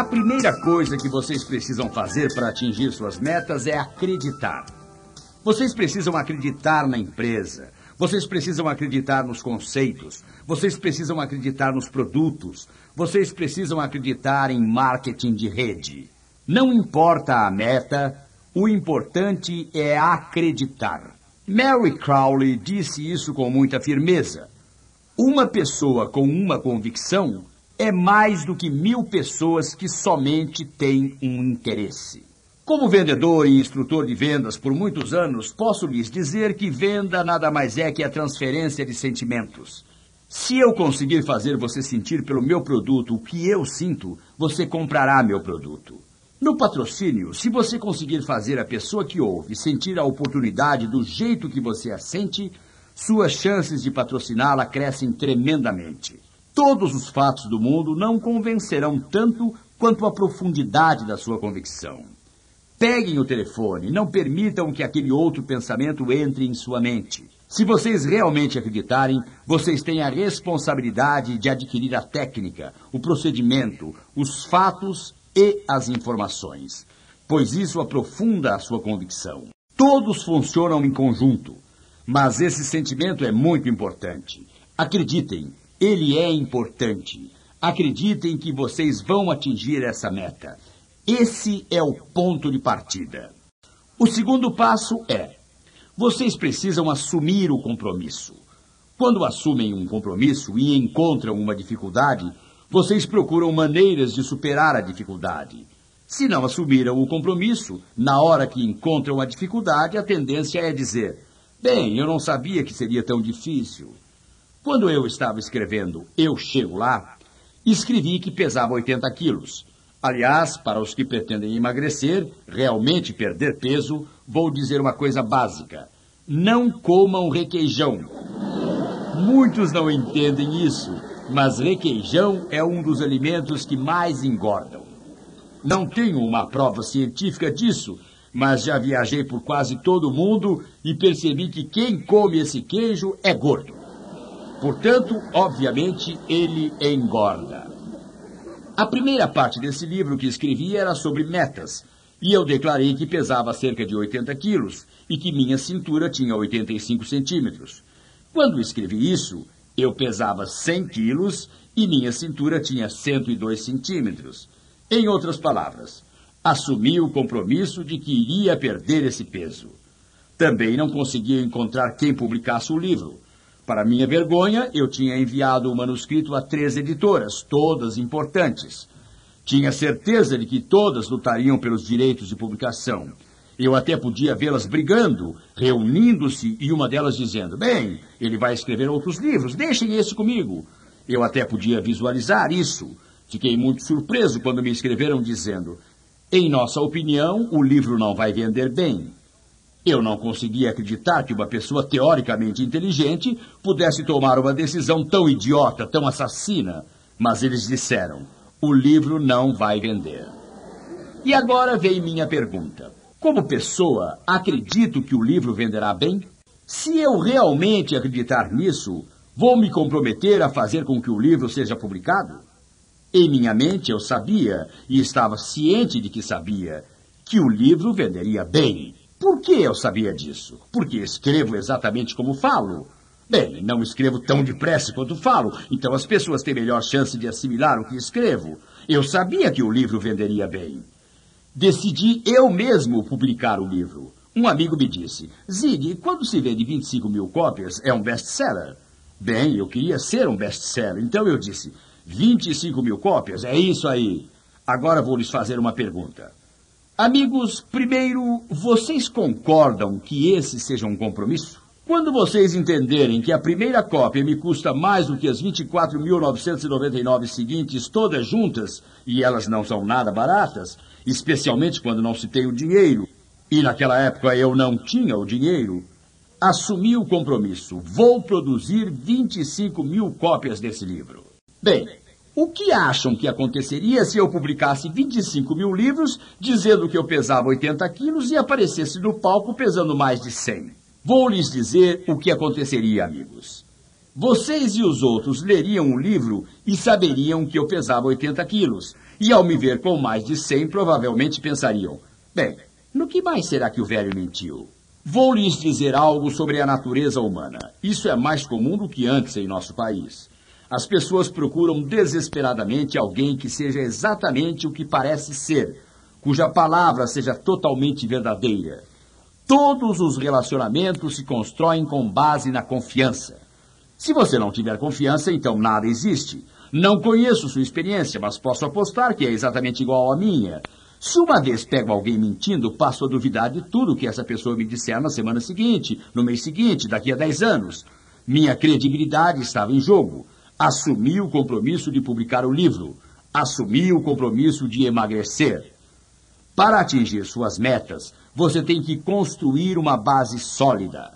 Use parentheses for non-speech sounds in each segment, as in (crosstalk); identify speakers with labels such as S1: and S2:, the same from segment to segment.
S1: A primeira coisa que vocês precisam fazer para atingir suas metas é acreditar. Vocês precisam acreditar na empresa. Vocês precisam acreditar nos conceitos. Vocês precisam acreditar nos produtos. Vocês precisam acreditar em marketing de rede. Não importa a meta, o importante é acreditar. Mary Crowley disse isso com muita firmeza. Uma pessoa com uma convicção é mais do que mil pessoas que somente têm um interesse. Como vendedor e instrutor de vendas por muitos anos, posso lhes dizer que venda nada mais é que a transferência de sentimentos. Se eu conseguir fazer você sentir pelo meu produto o que eu sinto, você comprará meu produto. No patrocínio, se você conseguir fazer a pessoa que ouve sentir a oportunidade do jeito que você a sente, suas chances de patrociná-la crescem tremendamente. Todos os fatos do mundo não convencerão tanto quanto a profundidade da sua convicção. Peguem o telefone, não permitam que aquele outro pensamento entre em sua mente. Se vocês realmente acreditarem, vocês têm a responsabilidade de adquirir a técnica, o procedimento, os fatos e as informações, pois isso aprofunda a sua convicção. Todos funcionam em conjunto, mas esse sentimento é muito importante. Acreditem, ele é importante. Acreditem que vocês vão atingir essa meta. Esse é o ponto de partida. O segundo passo é: vocês precisam assumir o compromisso. Quando assumem um compromisso e encontram uma dificuldade, vocês procuram maneiras de superar a dificuldade. Se não assumiram o compromisso, na hora que encontram a dificuldade, a tendência é dizer: Bem, eu não sabia que seria tão difícil. Quando eu estava escrevendo Eu Chego Lá, escrevi que pesava 80 quilos. Aliás, para os que pretendem emagrecer, realmente perder peso, vou dizer uma coisa básica: não comam requeijão. Muitos não entendem isso, mas requeijão é um dos alimentos que mais engordam. Não tenho uma prova científica disso, mas já viajei por quase todo o mundo e percebi que quem come esse queijo é gordo. Portanto, obviamente, ele engorda. A primeira parte desse livro que escrevi era sobre metas, e eu declarei que pesava cerca de 80 quilos e que minha cintura tinha 85 centímetros. Quando escrevi isso, eu pesava 100 quilos e minha cintura tinha 102 centímetros. Em outras palavras, assumi o compromisso de que iria perder esse peso. Também não conseguia encontrar quem publicasse o livro. Para minha vergonha, eu tinha enviado o manuscrito a três editoras, todas importantes. Tinha certeza de que todas lutariam pelos direitos de publicação. Eu até podia vê-las brigando, reunindo-se e uma delas dizendo: Bem, ele vai escrever outros livros, deixem esse comigo. Eu até podia visualizar isso. Fiquei muito surpreso quando me escreveram dizendo: Em nossa opinião, o livro não vai vender bem. Eu não conseguia acreditar que uma pessoa teoricamente inteligente pudesse tomar uma decisão tão idiota, tão assassina. Mas eles disseram: o livro não vai vender. E agora vem minha pergunta. Como pessoa, acredito que o livro venderá bem? Se eu realmente acreditar nisso, vou me comprometer a fazer com que o livro seja publicado? Em minha mente eu sabia, e estava ciente de que sabia, que o livro venderia bem. Por que eu sabia disso? Porque escrevo exatamente como falo. Bem, não escrevo tão depressa quanto falo, então as pessoas têm melhor chance de assimilar o que escrevo. Eu sabia que o livro venderia bem. Decidi eu mesmo publicar o livro. Um amigo me disse: Zig, quando se vende 25 mil cópias, é um best-seller. Bem, eu queria ser um best-seller, então eu disse: 25 mil cópias, é isso aí. Agora vou lhes fazer uma pergunta. Amigos, primeiro, vocês concordam que esse seja um compromisso? Quando vocês entenderem que a primeira cópia me custa mais do que as 24.999 seguintes todas juntas, e elas não são nada baratas, especialmente quando não se tem o dinheiro, e naquela época eu não tinha o dinheiro, assumi o compromisso. Vou produzir 25 mil cópias desse livro. Bem, o que acham que aconteceria se eu publicasse 25 mil livros dizendo que eu pesava 80 quilos e aparecesse no palco pesando mais de 100? Vou lhes dizer o que aconteceria, amigos. Vocês e os outros leriam o livro e saberiam que eu pesava 80 quilos. E ao me ver com mais de 100, provavelmente pensariam: bem, no que mais será que o velho mentiu? Vou lhes dizer algo sobre a natureza humana. Isso é mais comum do que antes em nosso país. As pessoas procuram desesperadamente alguém que seja exatamente o que parece ser, cuja palavra seja totalmente verdadeira. Todos os relacionamentos se constroem com base na confiança. Se você não tiver confiança, então nada existe. Não conheço sua experiência, mas posso apostar que é exatamente igual à minha. Se uma vez pego alguém mentindo, passo a duvidar de tudo que essa pessoa me disser na semana seguinte, no mês seguinte, daqui a dez anos. Minha credibilidade estava em jogo. Assumi o compromisso de publicar o livro. Assumi o compromisso de emagrecer. Para atingir suas metas, você tem que construir uma base sólida.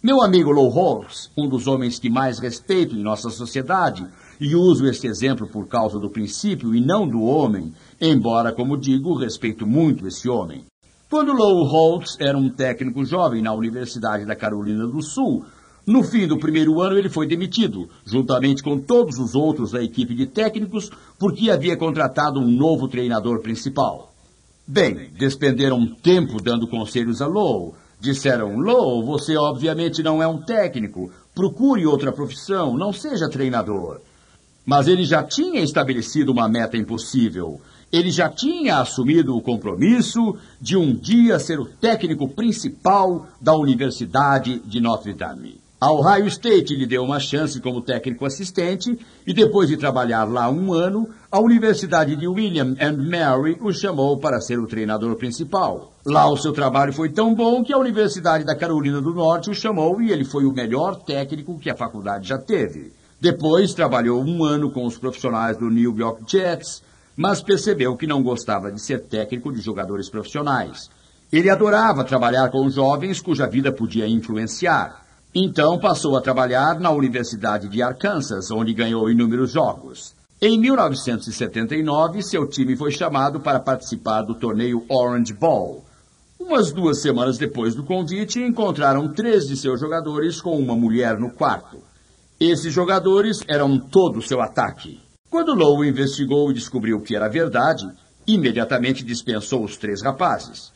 S1: Meu amigo Low Holtz, um dos homens que mais respeito em nossa sociedade, e uso este exemplo por causa do princípio e não do homem, embora, como digo, respeito muito esse homem. Quando Low Holtz era um técnico jovem na Universidade da Carolina do Sul, no fim do primeiro ano ele foi demitido, juntamente com todos os outros da equipe de técnicos, porque havia contratado um novo treinador principal. Bem, despenderam tempo dando conselhos a Low. Disseram, Low, você obviamente não é um técnico. Procure outra profissão, não seja treinador. Mas ele já tinha estabelecido uma meta impossível. Ele já tinha assumido o compromisso de um dia ser o técnico principal da Universidade de Notre Dame. A Ohio State lhe deu uma chance como técnico assistente e depois de trabalhar lá um ano, a Universidade de William and Mary o chamou para ser o treinador principal. Lá o seu trabalho foi tão bom que a Universidade da Carolina do Norte o chamou e ele foi o melhor técnico que a faculdade já teve. Depois trabalhou um ano com os profissionais do New York Jets, mas percebeu que não gostava de ser técnico de jogadores profissionais. Ele adorava trabalhar com jovens cuja vida podia influenciar. Então passou a trabalhar na Universidade de Arkansas, onde ganhou inúmeros jogos. Em 1979, seu time foi chamado para participar do torneio Orange Bowl. Umas duas semanas depois do convite, encontraram três de seus jogadores com uma mulher no quarto. Esses jogadores eram todo o seu ataque. Quando Lowe investigou e descobriu que era verdade, imediatamente dispensou os três rapazes.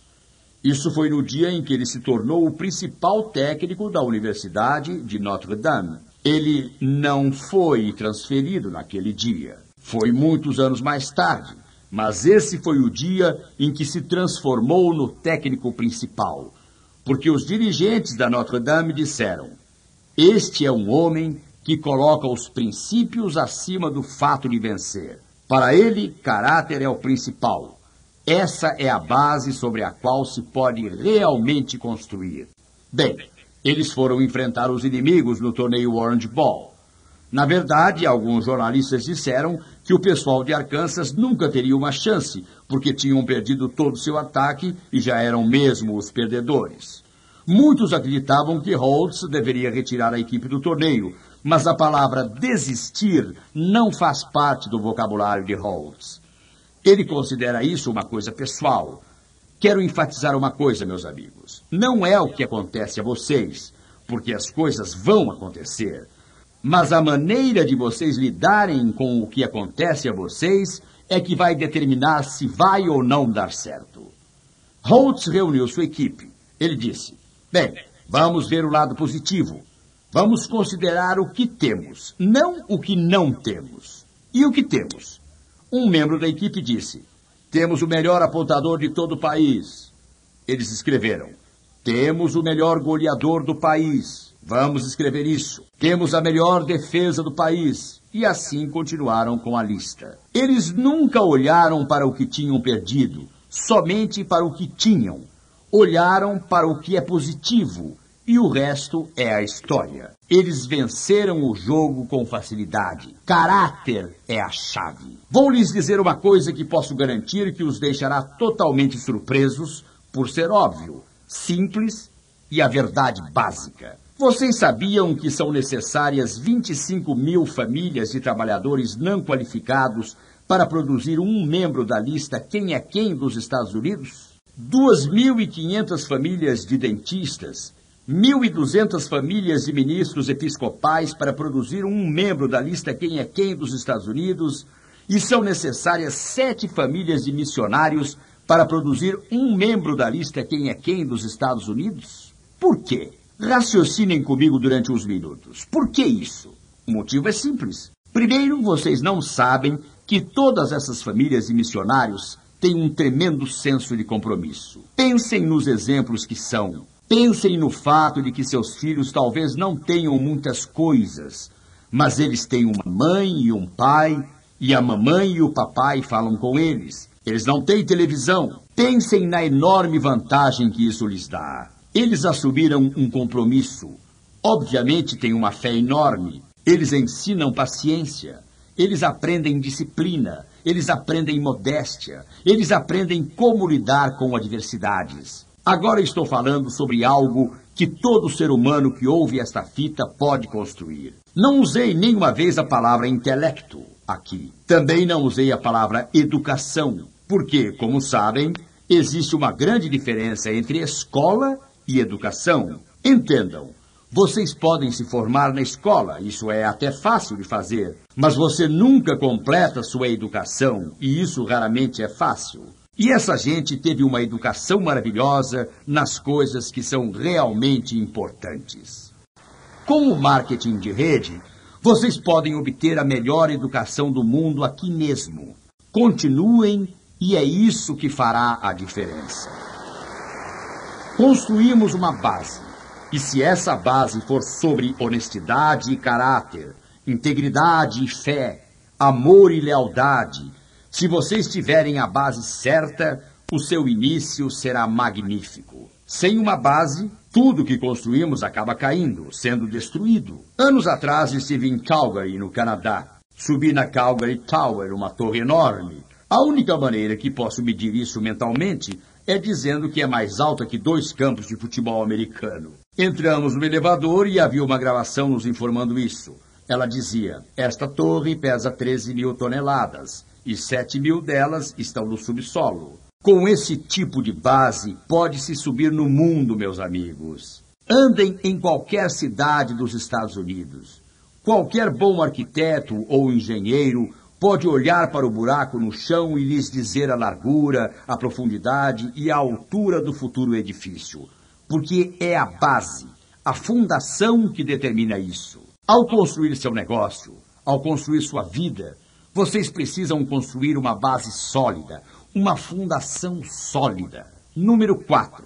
S1: Isso foi no dia em que ele se tornou o principal técnico da Universidade de Notre Dame. Ele não foi transferido naquele dia. Foi muitos anos mais tarde, mas esse foi o dia em que se transformou no técnico principal. Porque os dirigentes da Notre Dame disseram: Este é um homem que coloca os princípios acima do fato de vencer. Para ele, caráter é o principal. Essa é a base sobre a qual se pode realmente construir. Bem, eles foram enfrentar os inimigos no torneio Orange Ball. Na verdade, alguns jornalistas disseram que o pessoal de Arkansas nunca teria uma chance, porque tinham perdido todo o seu ataque e já eram mesmo os perdedores. Muitos acreditavam que Holtz deveria retirar a equipe do torneio, mas a palavra desistir não faz parte do vocabulário de Holtz. Ele considera isso uma coisa pessoal. Quero enfatizar uma coisa, meus amigos. Não é o que acontece a vocês, porque as coisas vão acontecer. Mas a maneira de vocês lidarem com o que acontece a vocês é que vai determinar se vai ou não dar certo. Holtz reuniu sua equipe. Ele disse: Bem, vamos ver o lado positivo. Vamos considerar o que temos, não o que não temos. E o que temos? Um membro da equipe disse: Temos o melhor apontador de todo o país. Eles escreveram: Temos o melhor goleador do país. Vamos escrever isso. Temos a melhor defesa do país. E assim continuaram com a lista. Eles nunca olharam para o que tinham perdido, somente para o que tinham. Olharam para o que é positivo e o resto é a história. Eles venceram o jogo com facilidade. Caráter é a chave. Vou lhes dizer uma coisa que posso garantir que os deixará totalmente surpresos, por ser óbvio, simples e a verdade básica. Vocês sabiam que são necessárias 25 mil famílias de trabalhadores não qualificados para produzir um membro da lista Quem é Quem dos Estados Unidos? 2.500 famílias de dentistas 1.200 famílias de ministros episcopais para produzir um membro da lista Quem é Quem dos Estados Unidos, e são necessárias sete famílias de missionários para produzir um membro da lista Quem é Quem dos Estados Unidos? Por quê? Raciocinem comigo durante uns minutos. Por que isso? O motivo é simples. Primeiro, vocês não sabem que todas essas famílias de missionários têm um tremendo senso de compromisso. Pensem nos exemplos que são. Pensem no fato de que seus filhos talvez não tenham muitas coisas, mas eles têm uma mãe e um pai, e a mamãe e o papai falam com eles. Eles não têm televisão. Pensem na enorme vantagem que isso lhes dá. Eles assumiram um compromisso. Obviamente têm uma fé enorme. Eles ensinam paciência. Eles aprendem disciplina. Eles aprendem modéstia. Eles aprendem como lidar com adversidades. Agora estou falando sobre algo que todo ser humano que ouve esta fita pode construir. Não usei nenhuma vez a palavra intelecto aqui. Também não usei a palavra educação, porque, como sabem, existe uma grande diferença entre escola e educação. Entendam, vocês podem se formar na escola, isso é até fácil de fazer, mas você nunca completa sua educação, e isso raramente é fácil. E essa gente teve uma educação maravilhosa nas coisas que são realmente importantes. Com o marketing de rede, vocês podem obter a melhor educação do mundo aqui mesmo. Continuem e é isso que fará a diferença. Construímos uma base. E se essa base for sobre honestidade e caráter, integridade e fé, amor e lealdade, se vocês tiverem a base certa, o seu início será magnífico. Sem uma base, tudo que construímos acaba caindo, sendo destruído. Anos atrás estive em Calgary, no Canadá. Subi na Calgary Tower, uma torre enorme. A única maneira que posso medir isso mentalmente é dizendo que é mais alta que dois campos de futebol americano. Entramos no elevador e havia uma gravação nos informando isso. Ela dizia: Esta torre pesa 13 mil toneladas e 7 mil delas estão no subsolo. Com esse tipo de base, pode-se subir no mundo, meus amigos. Andem em qualquer cidade dos Estados Unidos. Qualquer bom arquiteto ou engenheiro pode olhar para o buraco no chão e lhes dizer a largura, a profundidade e a altura do futuro edifício. Porque é a base, a fundação que determina isso. Ao construir seu negócio, ao construir sua vida, vocês precisam construir uma base sólida, uma fundação sólida. Número 4.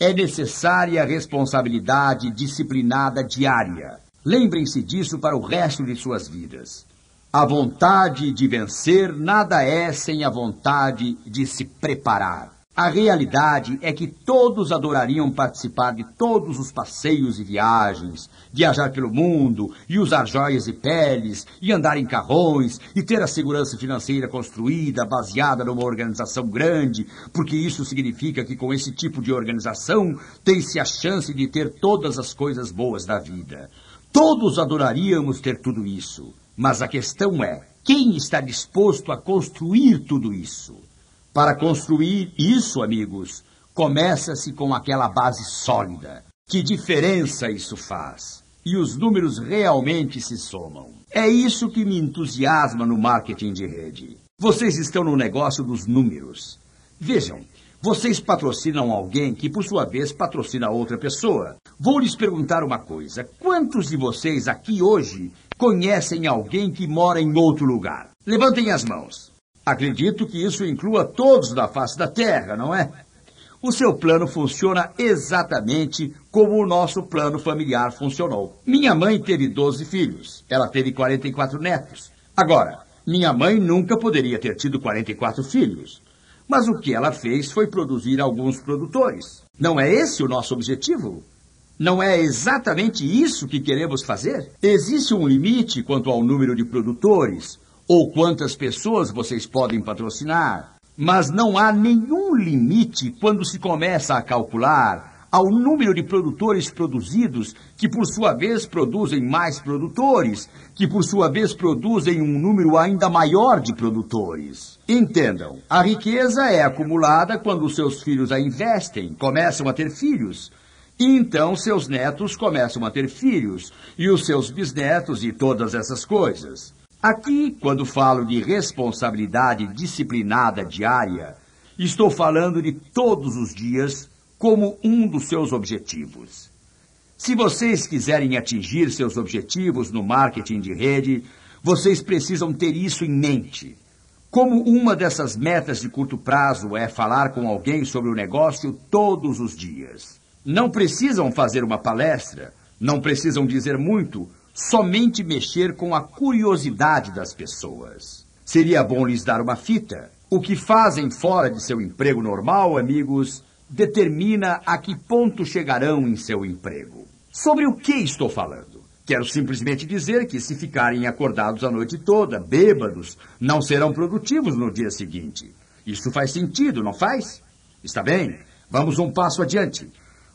S1: É necessária responsabilidade disciplinada diária. Lembrem-se disso para o resto de suas vidas. A vontade de vencer nada é sem a vontade de se preparar. A realidade é que todos adorariam participar de todos os passeios e viagens, viajar pelo mundo e usar joias e peles, e andar em carrões e ter a segurança financeira construída baseada numa organização grande, porque isso significa que com esse tipo de organização tem-se a chance de ter todas as coisas boas da vida. Todos adoraríamos ter tudo isso, mas a questão é: quem está disposto a construir tudo isso? Para construir isso, amigos, começa-se com aquela base sólida. Que diferença isso faz? E os números realmente se somam. É isso que me entusiasma no marketing de rede. Vocês estão no negócio dos números. Vejam, vocês patrocinam alguém que, por sua vez, patrocina outra pessoa. Vou lhes perguntar uma coisa: quantos de vocês aqui hoje conhecem alguém que mora em outro lugar? Levantem as mãos. Acredito que isso inclua todos da face da Terra, não é? O seu plano funciona exatamente como o nosso plano familiar funcionou. Minha mãe teve 12 filhos, ela teve 44 netos. Agora, minha mãe nunca poderia ter tido 44 filhos. Mas o que ela fez foi produzir alguns produtores. Não é esse o nosso objetivo? Não é exatamente isso que queremos fazer? Existe um limite quanto ao número de produtores, ou quantas pessoas vocês podem patrocinar, mas não há nenhum limite quando se começa a calcular ao número de produtores produzidos, que por sua vez produzem mais produtores, que por sua vez produzem um número ainda maior de produtores. Entendam, a riqueza é acumulada quando seus filhos a investem, começam a ter filhos. E então seus netos começam a ter filhos, e os seus bisnetos e todas essas coisas. Aqui, quando falo de responsabilidade disciplinada diária, estou falando de todos os dias como um dos seus objetivos. Se vocês quiserem atingir seus objetivos no marketing de rede, vocês precisam ter isso em mente. Como uma dessas metas de curto prazo é falar com alguém sobre o negócio todos os dias. Não precisam fazer uma palestra, não precisam dizer muito, somente mexer com a curiosidade das pessoas. Seria bom lhes dar uma fita. O que fazem fora de seu emprego normal, amigos, determina a que ponto chegarão em seu emprego. Sobre o que estou falando? Quero simplesmente dizer que, se ficarem acordados a noite toda, bêbados, não serão produtivos no dia seguinte. Isso faz sentido, não faz? Está bem? Vamos um passo adiante.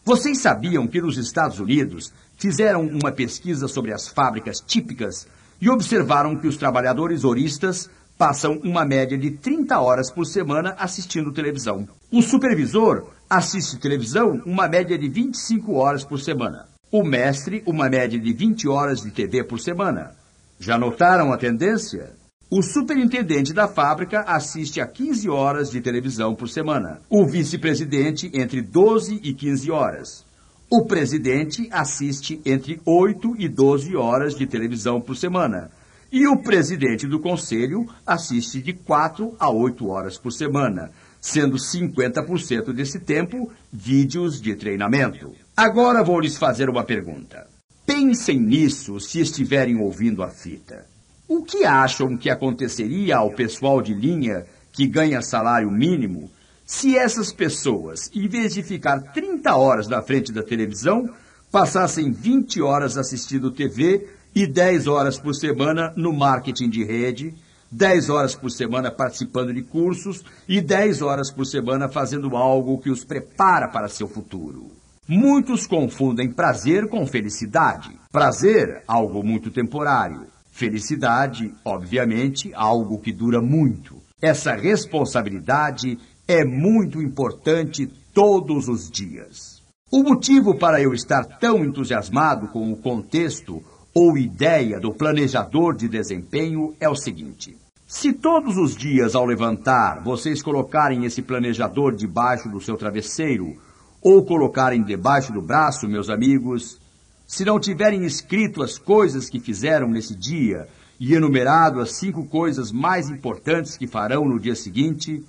S1: Vocês sabiam que nos Estados Unidos fizeram uma pesquisa sobre as fábricas típicas e observaram que os trabalhadores horistas passam uma média de 30 horas por semana assistindo televisão. O supervisor assiste televisão uma média de 25 horas por semana. O mestre, uma média de 20 horas de TV por semana. Já notaram a tendência? O superintendente da fábrica assiste a 15 horas de televisão por semana. O vice-presidente entre 12 e 15 horas. O presidente assiste entre 8 e 12 horas de televisão por semana. E o presidente do conselho assiste de 4 a 8 horas por semana, sendo 50% desse tempo vídeos de treinamento. Agora vou lhes fazer uma pergunta. Pensem nisso se estiverem ouvindo a fita. O que acham que aconteceria ao pessoal de linha que ganha salário mínimo se essas pessoas, em vez de ficar 30 horas na frente da televisão, passassem 20 horas assistindo TV e 10 horas por semana no marketing de rede, 10 horas por semana participando de cursos e 10 horas por semana fazendo algo que os prepara para seu futuro? Muitos confundem prazer com felicidade. Prazer, algo muito temporário. Felicidade, obviamente, algo que dura muito. Essa responsabilidade é muito importante todos os dias. O motivo para eu estar tão entusiasmado com o contexto ou ideia do planejador de desempenho é o seguinte: se todos os dias ao levantar vocês colocarem esse planejador debaixo do seu travesseiro ou colocarem debaixo do braço, meus amigos, se não tiverem escrito as coisas que fizeram nesse dia e enumerado as cinco coisas mais importantes que farão no dia seguinte,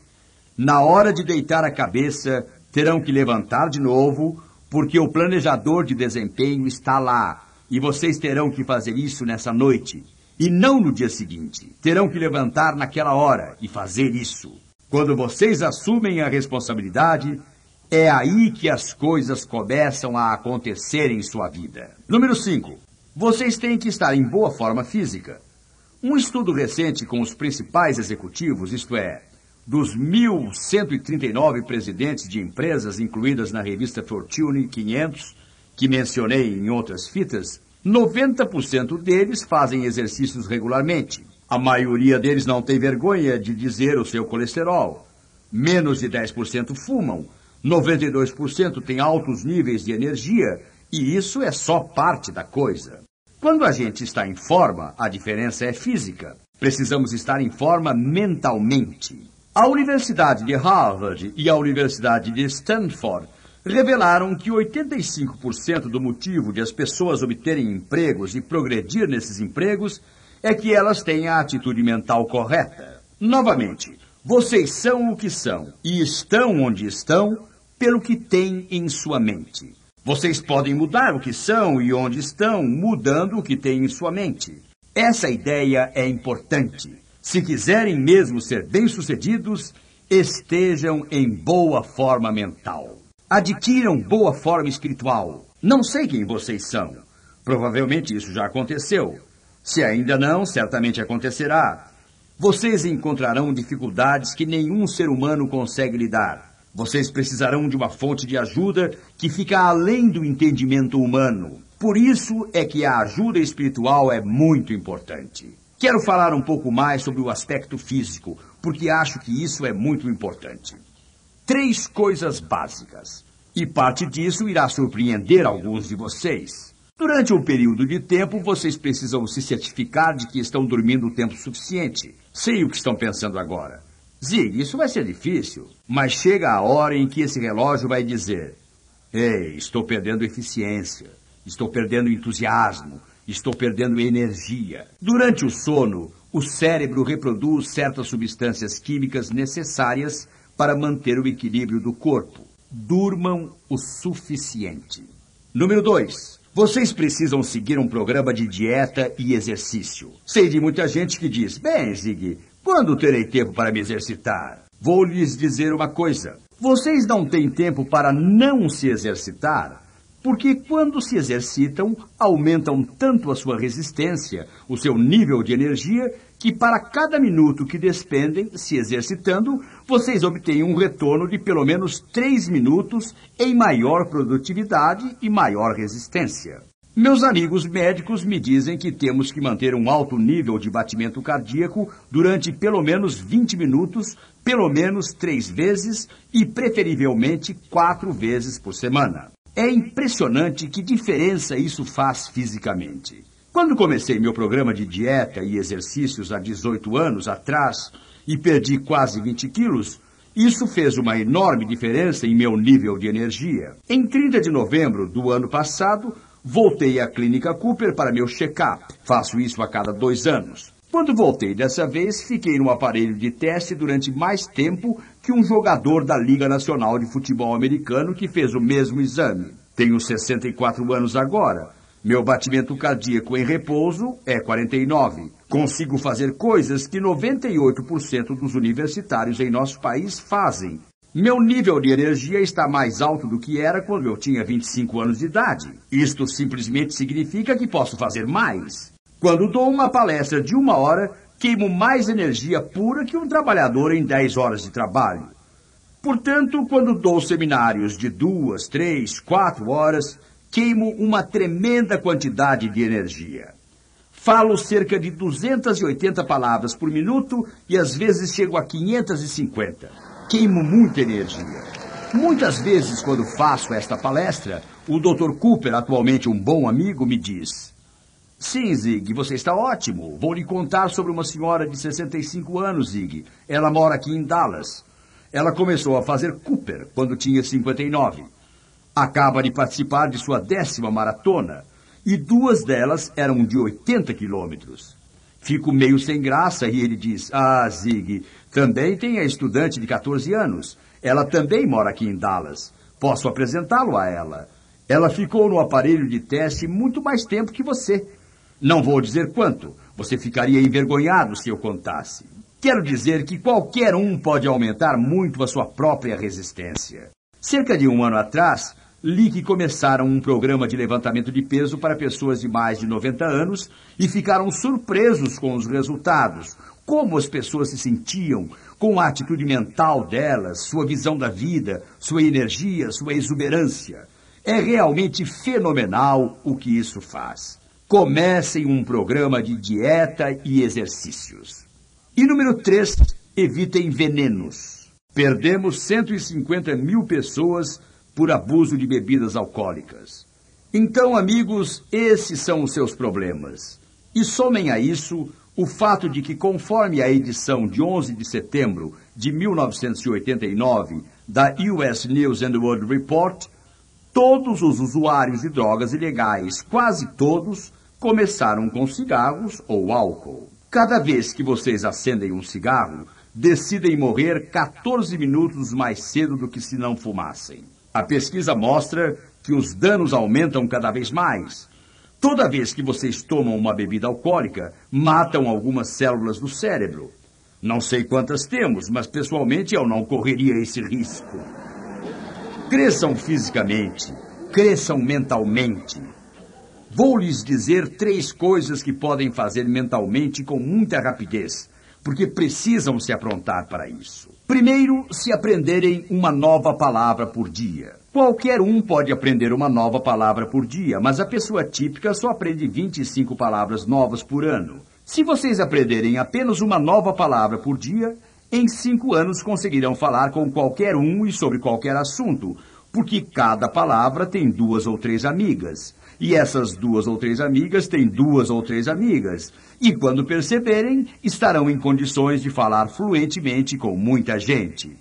S1: na hora de deitar a cabeça, terão que levantar de novo, porque o planejador de desempenho está lá e vocês terão que fazer isso nessa noite e não no dia seguinte. Terão que levantar naquela hora e fazer isso. Quando vocês assumem a responsabilidade, é aí que as coisas começam a acontecer em sua vida. Número 5. Vocês têm que estar em boa forma física. Um estudo recente com os principais executivos, isto é, dos 1.139 presidentes de empresas incluídas na revista Fortune 500, que mencionei em outras fitas, 90% deles fazem exercícios regularmente. A maioria deles não tem vergonha de dizer o seu colesterol. Menos de 10% fumam 92% tem altos níveis de energia e isso é só parte da coisa. Quando a gente está em forma, a diferença é física. Precisamos estar em forma mentalmente. A Universidade de Harvard e a Universidade de Stanford revelaram que 85% do motivo de as pessoas obterem empregos e progredir nesses empregos é que elas têm a atitude mental correta. Novamente, vocês são o que são e estão onde estão pelo que têm em sua mente. Vocês podem mudar o que são e onde estão, mudando o que têm em sua mente. Essa ideia é importante. Se quiserem mesmo ser bem-sucedidos, estejam em boa forma mental. Adquiram boa forma espiritual. Não sei quem vocês são. Provavelmente isso já aconteceu. Se ainda não, certamente acontecerá. Vocês encontrarão dificuldades que nenhum ser humano consegue lidar. Vocês precisarão de uma fonte de ajuda que fica além do entendimento humano. Por isso é que a ajuda espiritual é muito importante. Quero falar um pouco mais sobre o aspecto físico, porque acho que isso é muito importante. Três coisas básicas. E parte disso irá surpreender alguns de vocês. Durante um período de tempo, vocês precisam se certificar de que estão dormindo o tempo suficiente. Sei o que estão pensando agora. Zig, isso vai ser difícil. Mas chega a hora em que esse relógio vai dizer: Ei, estou perdendo eficiência, estou perdendo entusiasmo, estou perdendo energia. Durante o sono, o cérebro reproduz certas substâncias químicas necessárias para manter o equilíbrio do corpo. Durmam o suficiente. Número 2. Vocês precisam seguir um programa de dieta e exercício. Sei de muita gente que diz: Bem, Zig, quando terei tempo para me exercitar? Vou lhes dizer uma coisa. Vocês não têm tempo para não se exercitar porque quando se exercitam, aumentam tanto a sua resistência, o seu nível de energia, que para cada minuto que despendem se exercitando, vocês obtêm um retorno de pelo menos 3 minutos em maior produtividade e maior resistência. Meus amigos médicos me dizem que temos que manter um alto nível de batimento cardíaco durante pelo menos 20 minutos, pelo menos três vezes e preferivelmente quatro vezes por semana. É impressionante que diferença isso faz fisicamente. Quando comecei meu programa de dieta e exercícios há 18 anos atrás e perdi quase 20 quilos, isso fez uma enorme diferença em meu nível de energia. Em 30 de novembro do ano passado, voltei à Clínica Cooper para meu check-up. Faço isso a cada dois anos. Quando voltei dessa vez, fiquei no aparelho de teste durante mais tempo que um jogador da Liga Nacional de Futebol Americano que fez o mesmo exame. Tenho 64 anos agora. Meu batimento cardíaco em repouso é 49. Consigo fazer coisas que 98% dos universitários em nosso país fazem. Meu nível de energia está mais alto do que era quando eu tinha 25 anos de idade. Isto simplesmente significa que posso fazer mais. Quando dou uma palestra de uma hora, queimo mais energia pura que um trabalhador em 10 horas de trabalho. Portanto, quando dou seminários de duas, três, quatro horas, queimo uma tremenda quantidade de energia. Falo cerca de 280 palavras por minuto e às vezes chego a 550. Queimo muita energia. Muitas vezes, quando faço esta palestra, o Dr. Cooper, atualmente um bom amigo, me diz: Sim, Zig, você está ótimo. Vou lhe contar sobre uma senhora de 65 anos, Zig. Ela mora aqui em Dallas. Ela começou a fazer Cooper quando tinha 59. Acaba de participar de sua décima maratona e duas delas eram de 80 quilômetros. Fico meio sem graça e ele diz: Ah, Zig, também tem a estudante de 14 anos. Ela também mora aqui em Dallas. Posso apresentá-lo a ela. Ela ficou no aparelho de teste muito mais tempo que você. Não vou dizer quanto. Você ficaria envergonhado se eu contasse. Quero dizer que qualquer um pode aumentar muito a sua própria resistência. Cerca de um ano atrás, li que começaram um programa de levantamento de peso para pessoas de mais de 90 anos e ficaram surpresos com os resultados. Como as pessoas se sentiam, com a atitude mental delas, sua visão da vida, sua energia, sua exuberância. É realmente fenomenal o que isso faz comecem um programa de dieta e exercícios. E número 3, evitem venenos. Perdemos 150 mil pessoas por abuso de bebidas alcoólicas. Então, amigos, esses são os seus problemas. E somem a isso o fato de que, conforme a edição de 11 de setembro de 1989 da US News and World Report, todos os usuários de drogas ilegais, quase todos, começaram com cigarros ou álcool. Cada vez que vocês acendem um cigarro, decidem morrer 14 minutos mais cedo do que se não fumassem. A pesquisa mostra que os danos aumentam cada vez mais. Toda vez que vocês tomam uma bebida alcoólica, matam algumas células do cérebro. Não sei quantas temos, mas pessoalmente eu não correria esse risco. Cresçam fisicamente, cresçam mentalmente, Vou lhes dizer três coisas que podem fazer mentalmente com muita rapidez, porque precisam se aprontar para isso. Primeiro, se aprenderem uma nova palavra por dia. Qualquer um pode aprender uma nova palavra por dia, mas a pessoa típica só aprende 25 palavras novas por ano. Se vocês aprenderem apenas uma nova palavra por dia, em cinco anos conseguirão falar com qualquer um e sobre qualquer assunto, porque cada palavra tem duas ou três amigas. E essas duas ou três amigas têm duas ou três amigas. E quando perceberem, estarão em condições de falar fluentemente com muita gente.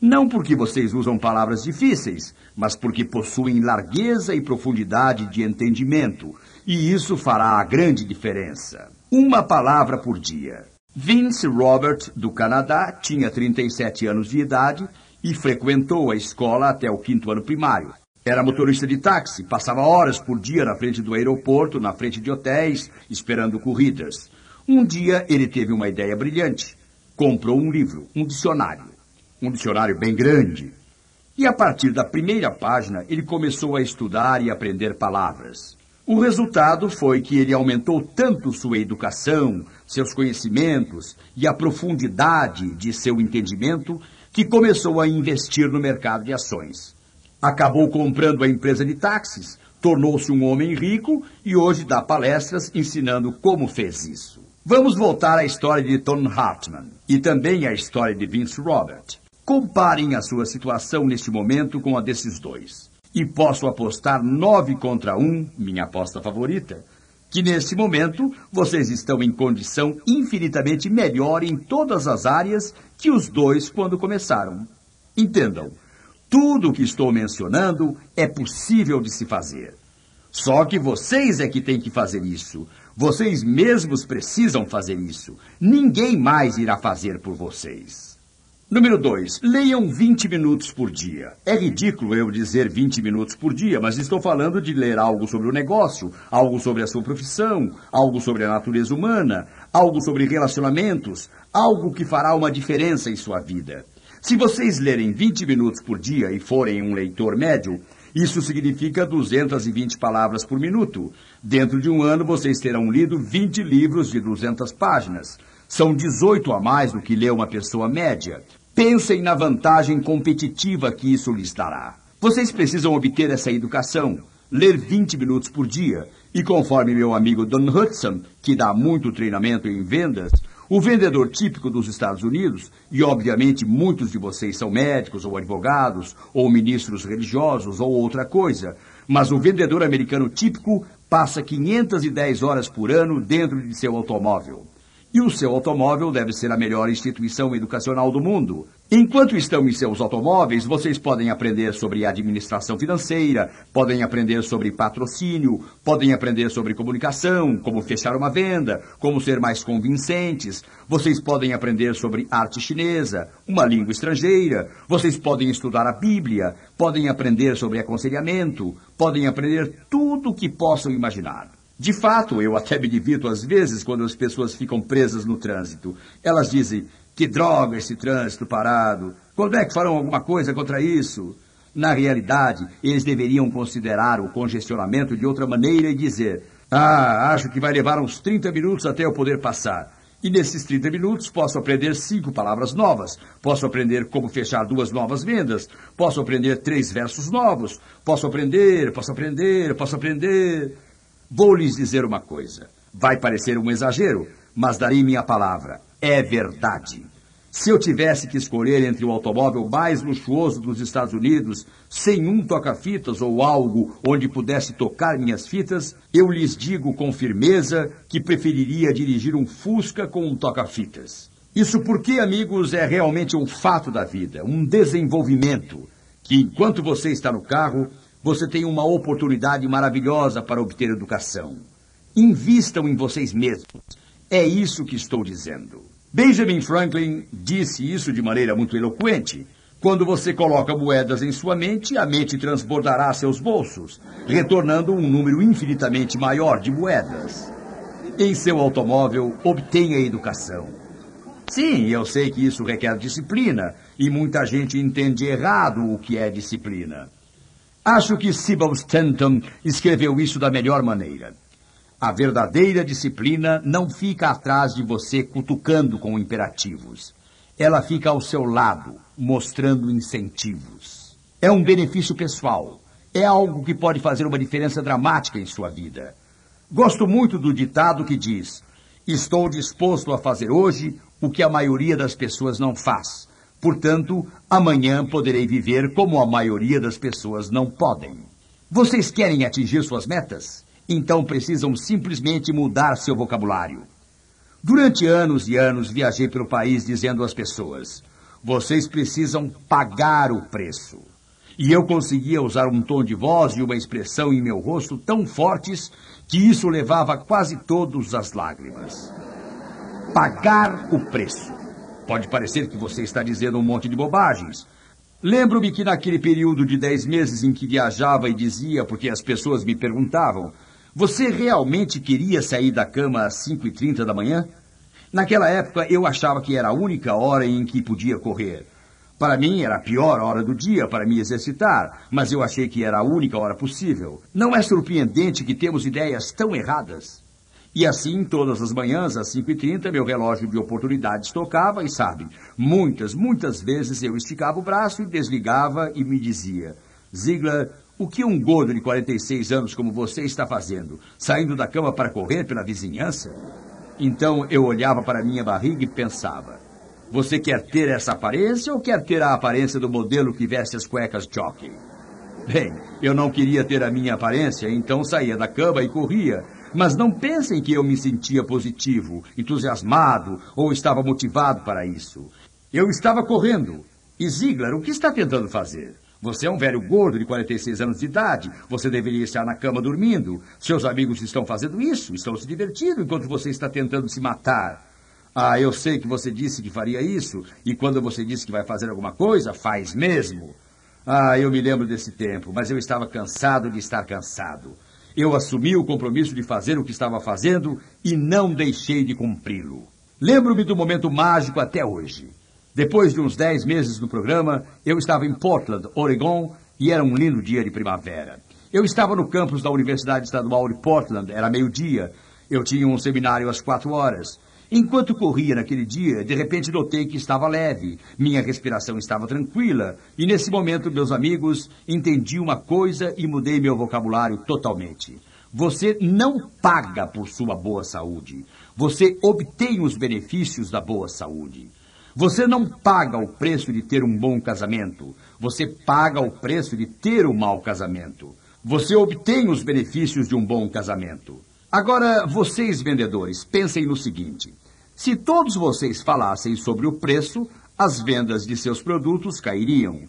S1: Não porque vocês usam palavras difíceis, mas porque possuem largueza e profundidade de entendimento. E isso fará a grande diferença. Uma palavra por dia. Vince Robert, do Canadá, tinha 37 anos de idade e frequentou a escola até o quinto ano primário. Era motorista de táxi, passava horas por dia na frente do aeroporto, na frente de hotéis, esperando corridas. Um dia ele teve uma ideia brilhante. Comprou um livro, um dicionário. Um dicionário bem grande. E a partir da primeira página, ele começou a estudar e aprender palavras. O resultado foi que ele aumentou tanto sua educação, seus conhecimentos e a profundidade de seu entendimento que começou a investir no mercado de ações. Acabou comprando a empresa de táxis, tornou-se um homem rico e hoje dá palestras ensinando como fez isso. Vamos voltar à história de Tom Hartman e também à história de Vince Robert. Comparem a sua situação neste momento com a desses dois. E posso apostar nove contra um, minha aposta favorita, que neste momento vocês estão em condição infinitamente melhor em todas as áreas que os dois quando começaram. Entendam, tudo o que estou mencionando é possível de se fazer. Só que vocês é que têm que fazer isso. Vocês mesmos precisam fazer isso. Ninguém mais irá fazer por vocês. Número 2. Leiam 20 minutos por dia. É ridículo eu dizer 20 minutos por dia, mas estou falando de ler algo sobre o negócio, algo sobre a sua profissão, algo sobre a natureza humana, algo sobre relacionamentos, algo que fará uma diferença em sua vida. Se vocês lerem 20 minutos por dia e forem um leitor médio, isso significa 220 palavras por minuto. Dentro de um ano, vocês terão lido 20 livros de 200 páginas. São 18 a mais do que lê uma pessoa média. Pensem na vantagem competitiva que isso lhes dará. Vocês precisam obter essa educação, ler 20 minutos por dia. E conforme meu amigo Don Hudson, que dá muito treinamento em vendas, o vendedor típico dos Estados Unidos, e obviamente muitos de vocês são médicos ou advogados, ou ministros religiosos ou outra coisa, mas o vendedor americano típico passa 510 horas por ano dentro de seu automóvel. E o seu automóvel deve ser a melhor instituição educacional do mundo. Enquanto estão em seus automóveis, vocês podem aprender sobre administração financeira, podem aprender sobre patrocínio, podem aprender sobre comunicação, como fechar uma venda, como ser mais convincentes. Vocês podem aprender sobre arte chinesa, uma língua estrangeira. Vocês podem estudar a Bíblia, podem aprender sobre aconselhamento, podem aprender tudo o que possam imaginar. De fato, eu até me divirto às vezes quando as pessoas ficam presas no trânsito. Elas dizem, que droga esse trânsito parado. Quando é que farão alguma coisa contra isso? Na realidade, eles deveriam considerar o congestionamento de outra maneira e dizer, ah, acho que vai levar uns 30 minutos até eu poder passar. E nesses 30 minutos posso aprender cinco palavras novas, posso aprender como fechar duas novas vendas, posso aprender três versos novos, posso aprender, posso aprender, posso aprender. Vou lhes dizer uma coisa. Vai parecer um exagero, mas darei minha palavra. É verdade. Se eu tivesse que escolher entre o automóvel mais luxuoso dos Estados Unidos, sem um toca-fitas ou algo onde pudesse tocar minhas fitas, eu lhes digo com firmeza que preferiria dirigir um Fusca com um toca-fitas. Isso porque, amigos, é realmente um fato da vida, um desenvolvimento, que enquanto você está no carro, você tem uma oportunidade maravilhosa para obter educação. Invistam em vocês mesmos. É isso que estou dizendo. Benjamin Franklin disse isso de maneira muito eloquente. Quando você coloca moedas em sua mente, a mente transbordará seus bolsos, retornando um número infinitamente maior de moedas. Em seu automóvel, obtenha educação. Sim, eu sei que isso requer disciplina, e muita gente entende errado o que é disciplina. Acho que Sybil Stanton escreveu isso da melhor maneira. A verdadeira disciplina não fica atrás de você cutucando com imperativos. Ela fica ao seu lado, mostrando incentivos. É um benefício pessoal. É algo que pode fazer uma diferença dramática em sua vida. Gosto muito do ditado que diz: Estou disposto a fazer hoje o que a maioria das pessoas não faz. Portanto, amanhã poderei viver como a maioria das pessoas não podem. Vocês querem atingir suas metas? Então precisam simplesmente mudar seu vocabulário. Durante anos e anos viajei pelo país dizendo às pessoas: vocês precisam pagar o preço. E eu conseguia usar um tom de voz e uma expressão em meu rosto tão fortes que isso levava quase todos às lágrimas. Pagar o preço. Pode parecer que você está dizendo um monte de bobagens. Lembro-me que naquele período de dez meses em que viajava e dizia, porque as pessoas me perguntavam, você realmente queria sair da cama às 5h30 da manhã? Naquela época eu achava que era a única hora em que podia correr. Para mim era a pior hora do dia para me exercitar, mas eu achei que era a única hora possível. Não é surpreendente que temos ideias tão erradas? E assim, todas as manhãs, às 5h30, meu relógio de oportunidades tocava e, sabe, muitas, muitas vezes eu esticava o braço e desligava e me dizia: Ziegler, o que um gordo de 46 anos como você está fazendo? Saindo da cama para correr pela vizinhança? Então eu olhava para minha barriga e pensava: você quer ter essa aparência ou quer ter a aparência do modelo que veste as cuecas jockey? Bem, eu não queria ter a minha aparência, então saía da cama e corria. Mas não pensem que eu me sentia positivo, entusiasmado ou estava motivado para isso. Eu estava correndo. E Ziegler, o que está tentando fazer? Você é um velho gordo de 46 anos de idade. Você deveria estar na cama dormindo. Seus amigos estão fazendo isso, estão se divertindo enquanto você está tentando se matar. Ah, eu sei que você disse que faria isso, e quando você disse que vai fazer alguma coisa, faz mesmo. Ah, eu me lembro desse tempo, mas eu estava cansado de estar cansado. Eu assumi o compromisso de fazer o que estava fazendo e não deixei de cumpri-lo. Lembro-me do momento mágico até hoje. Depois de uns dez meses no programa, eu estava em Portland, Oregon, e era um lindo dia de primavera. Eu estava no campus da Universidade Estadual de Portland, era meio-dia. Eu tinha um seminário às quatro horas. Enquanto corria naquele dia, de repente notei que estava leve, minha respiração estava tranquila, e nesse momento, meus amigos, entendi uma coisa e mudei meu vocabulário totalmente. Você não paga por sua boa saúde, você obtém os benefícios da boa saúde. Você não paga o preço de ter um bom casamento, você paga o preço de ter um mau casamento. Você obtém os benefícios de um bom casamento. Agora, vocês vendedores, pensem no seguinte: se todos vocês falassem sobre o preço, as vendas de seus produtos cairiam.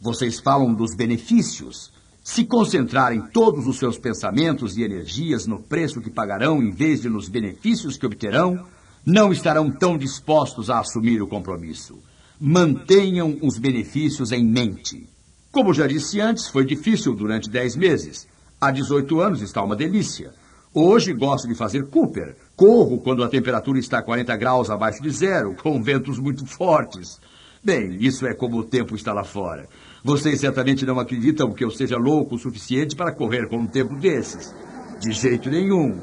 S1: Vocês falam dos benefícios. Se concentrarem todos os seus pensamentos e energias no preço que pagarão em vez de nos benefícios que obterão, não estarão tão dispostos a assumir o compromisso. Mantenham os benefícios em mente. Como já disse antes, foi difícil durante 10 meses. Há 18 anos está uma delícia. Hoje gosto de fazer Cooper. Corro quando a temperatura está 40 graus abaixo de zero, com ventos muito fortes. Bem, isso é como o tempo está lá fora. Vocês certamente não acreditam que eu seja louco o suficiente para correr com um tempo desses. De jeito nenhum.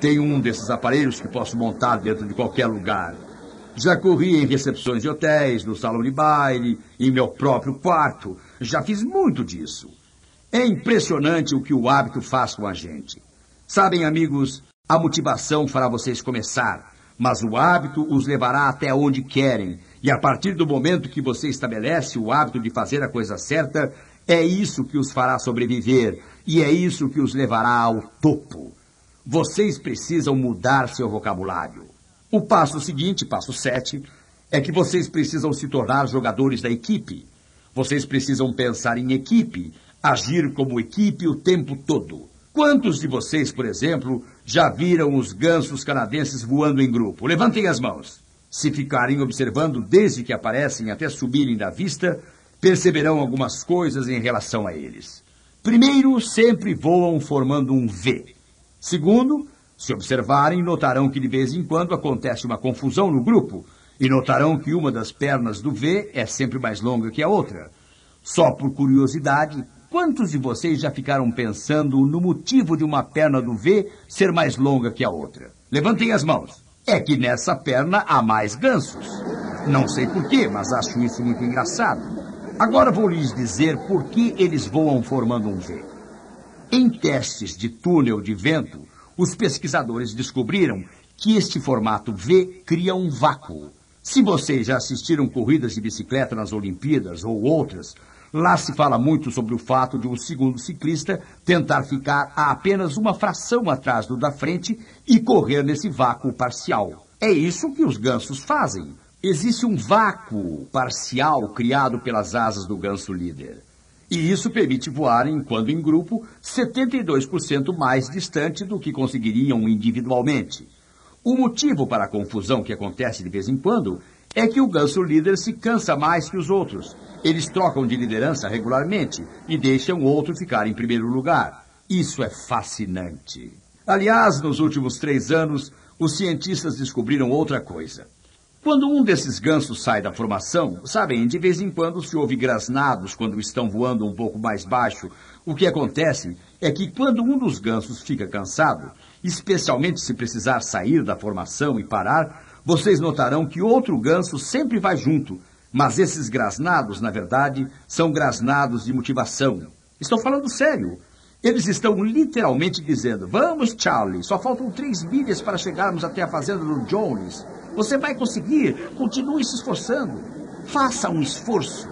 S1: Tenho um desses aparelhos que posso montar dentro de qualquer lugar. Já corri em recepções de hotéis, no salão de baile, em meu próprio quarto. Já fiz muito disso. É impressionante o que o hábito faz com a gente. Sabem, amigos, a motivação fará vocês começar, mas o hábito os levará até onde querem. E a partir do momento que você estabelece o hábito de fazer a coisa certa, é isso que os fará sobreviver e é isso que os levará ao topo. Vocês precisam mudar seu vocabulário. O passo seguinte, passo 7, é que vocês precisam se tornar jogadores da equipe. Vocês precisam pensar em equipe, agir como equipe o tempo todo. Quantos de vocês, por exemplo, já viram os gansos canadenses voando em grupo? Levantem as mãos. Se ficarem observando desde que aparecem até subirem da vista, perceberão algumas coisas em relação a eles. Primeiro, sempre voam formando um V. Segundo, se observarem, notarão que de vez em quando acontece uma confusão no grupo e notarão que uma das pernas do V é sempre mais longa que a outra. Só por curiosidade, Quantos de vocês já ficaram pensando no motivo de uma perna do V ser mais longa que a outra? Levantem as mãos. É que nessa perna há mais gansos. Não sei porquê, mas acho isso muito engraçado. Agora vou lhes dizer por que eles voam formando um V. Em testes de túnel de vento, os pesquisadores descobriram que este formato V cria um vácuo. Se vocês já assistiram corridas de bicicleta nas Olimpíadas ou outras, lá se fala muito sobre o fato de um segundo ciclista tentar ficar a apenas uma fração atrás do da frente e correr nesse vácuo parcial. É isso que os gansos fazem. Existe um vácuo parcial criado pelas asas do ganso líder. E isso permite voarem, quando em grupo, 72% mais distante do que conseguiriam individualmente. O motivo para a confusão que acontece de vez em quando é que o ganso líder se cansa mais que os outros. Eles trocam de liderança regularmente e deixam outro ficar em primeiro lugar. Isso é fascinante. Aliás, nos últimos três anos, os cientistas descobriram outra coisa. Quando um desses gansos sai da formação, sabem, de vez em quando se ouve grasnados quando estão voando um pouco mais baixo. O que acontece é que quando um dos gansos fica cansado, especialmente se precisar sair da formação e parar, vocês notarão que outro ganso sempre vai junto. Mas esses grasnados, na verdade, são grasnados de motivação. Estou falando sério. Eles estão literalmente dizendo: Vamos, Charlie, só faltam três milhas para chegarmos até a fazenda do Jones. Você vai conseguir. Continue se esforçando. Faça um esforço.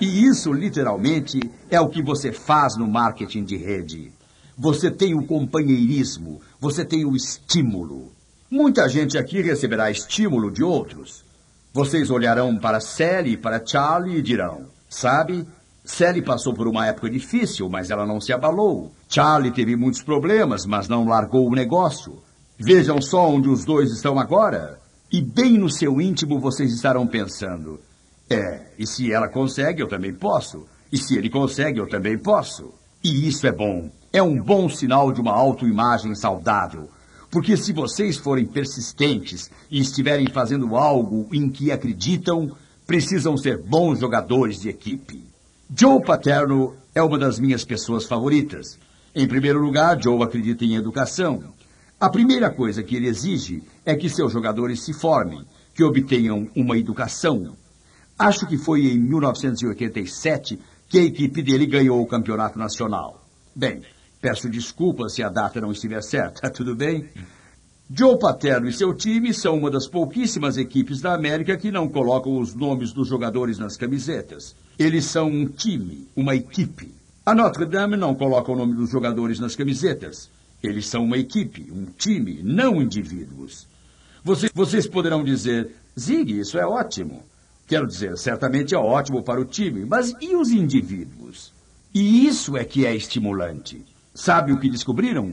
S1: E isso, literalmente, é o que você faz no marketing de rede. Você tem o companheirismo, você tem o estímulo. Muita gente aqui receberá estímulo de outros. Vocês olharão para Sally e para Charlie e dirão: Sabe, Sally passou por uma época difícil, mas ela não se abalou. Charlie teve muitos problemas, mas não largou o negócio. Vejam só onde os dois estão agora. E bem no seu íntimo vocês estarão pensando: É, e se ela consegue, eu também posso. E se ele consegue, eu também posso. E isso é bom. É um bom sinal de uma autoimagem saudável. Porque se vocês forem persistentes e estiverem fazendo algo em que acreditam, precisam ser bons jogadores de equipe. Joe Paterno é uma das minhas pessoas favoritas. Em primeiro lugar, Joe acredita em educação. A primeira coisa que ele exige é que seus jogadores se formem, que obtenham uma educação. Acho que foi em 1987 que a equipe dele ganhou o campeonato nacional. Bem, Peço desculpas se a data não estiver certa, (laughs) tudo bem? Joe Paterno e seu time são uma das pouquíssimas equipes da América que não colocam os nomes dos jogadores nas camisetas. Eles são um time, uma equipe. A Notre Dame não coloca o nome dos jogadores nas camisetas. Eles são uma equipe, um time, não indivíduos. Vocês, vocês poderão dizer, Zig, isso é ótimo. Quero dizer, certamente é ótimo para o time, mas e os indivíduos? E isso é que é estimulante. Sabe o que descobriram?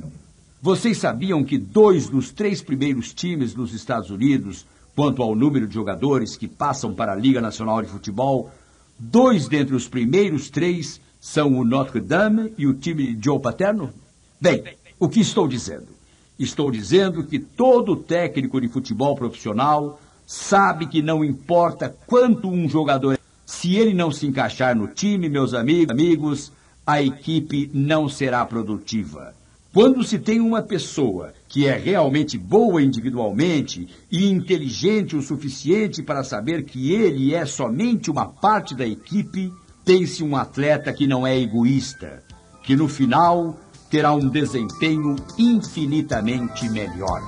S1: Vocês sabiam que dois dos três primeiros times dos Estados Unidos, quanto ao número de jogadores que passam para a Liga Nacional de Futebol, dois dentre os primeiros três são o Notre Dame e o time de Joe Paterno? Bem, o que estou dizendo? Estou dizendo que todo técnico de futebol profissional sabe que não importa quanto um jogador, se ele não se encaixar no time, meus amigos, a equipe não será produtiva. Quando se tem uma pessoa que é realmente boa individualmente e inteligente o suficiente para saber que ele é somente uma parte da equipe, tem-se um atleta que não é egoísta, que no final terá um desempenho infinitamente melhor.